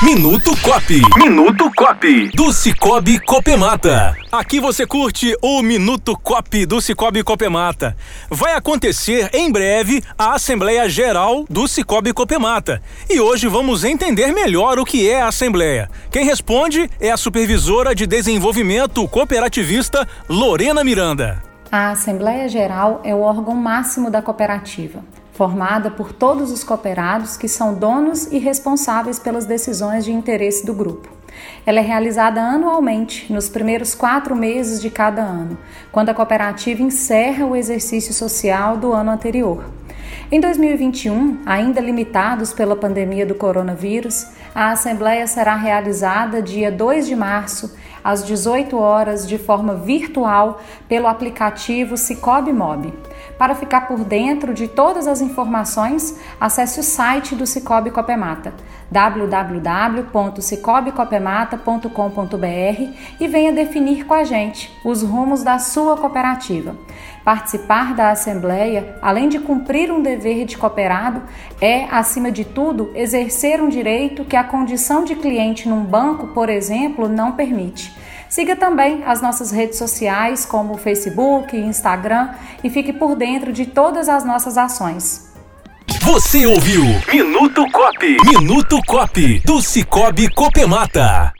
Minuto Cop. Minuto Cop. Do Cicobi Copemata. Aqui você curte o Minuto Cop do Cicobi Copemata. Vai acontecer em breve a Assembleia Geral do Cicobi Copemata. E hoje vamos entender melhor o que é a Assembleia. Quem responde é a supervisora de desenvolvimento cooperativista Lorena Miranda. A Assembleia Geral é o órgão máximo da cooperativa formada por todos os cooperados que são donos e responsáveis pelas decisões de interesse do grupo. Ela é realizada anualmente, nos primeiros quatro meses de cada ano, quando a cooperativa encerra o exercício social do ano anterior. Em 2021, ainda limitados pela pandemia do coronavírus, a Assembleia será realizada dia 2 de março, às 18 horas, de forma virtual, pelo aplicativo Cicobi Mob. Para ficar por dentro de todas as informações, acesse o site do Cicobi Copemata, www.cicobicopemata.com.br e venha definir com a gente os rumos da sua cooperativa. Participar da Assembleia, além de cumprir um dever de cooperado, é, acima de tudo, exercer um direito que a condição de cliente num banco, por exemplo, não permite. Siga também as nossas redes sociais, como Facebook Instagram, e fique por dentro de todas as nossas ações. Você ouviu Minuto Cop. Minuto Cop do Cicobi Copemata.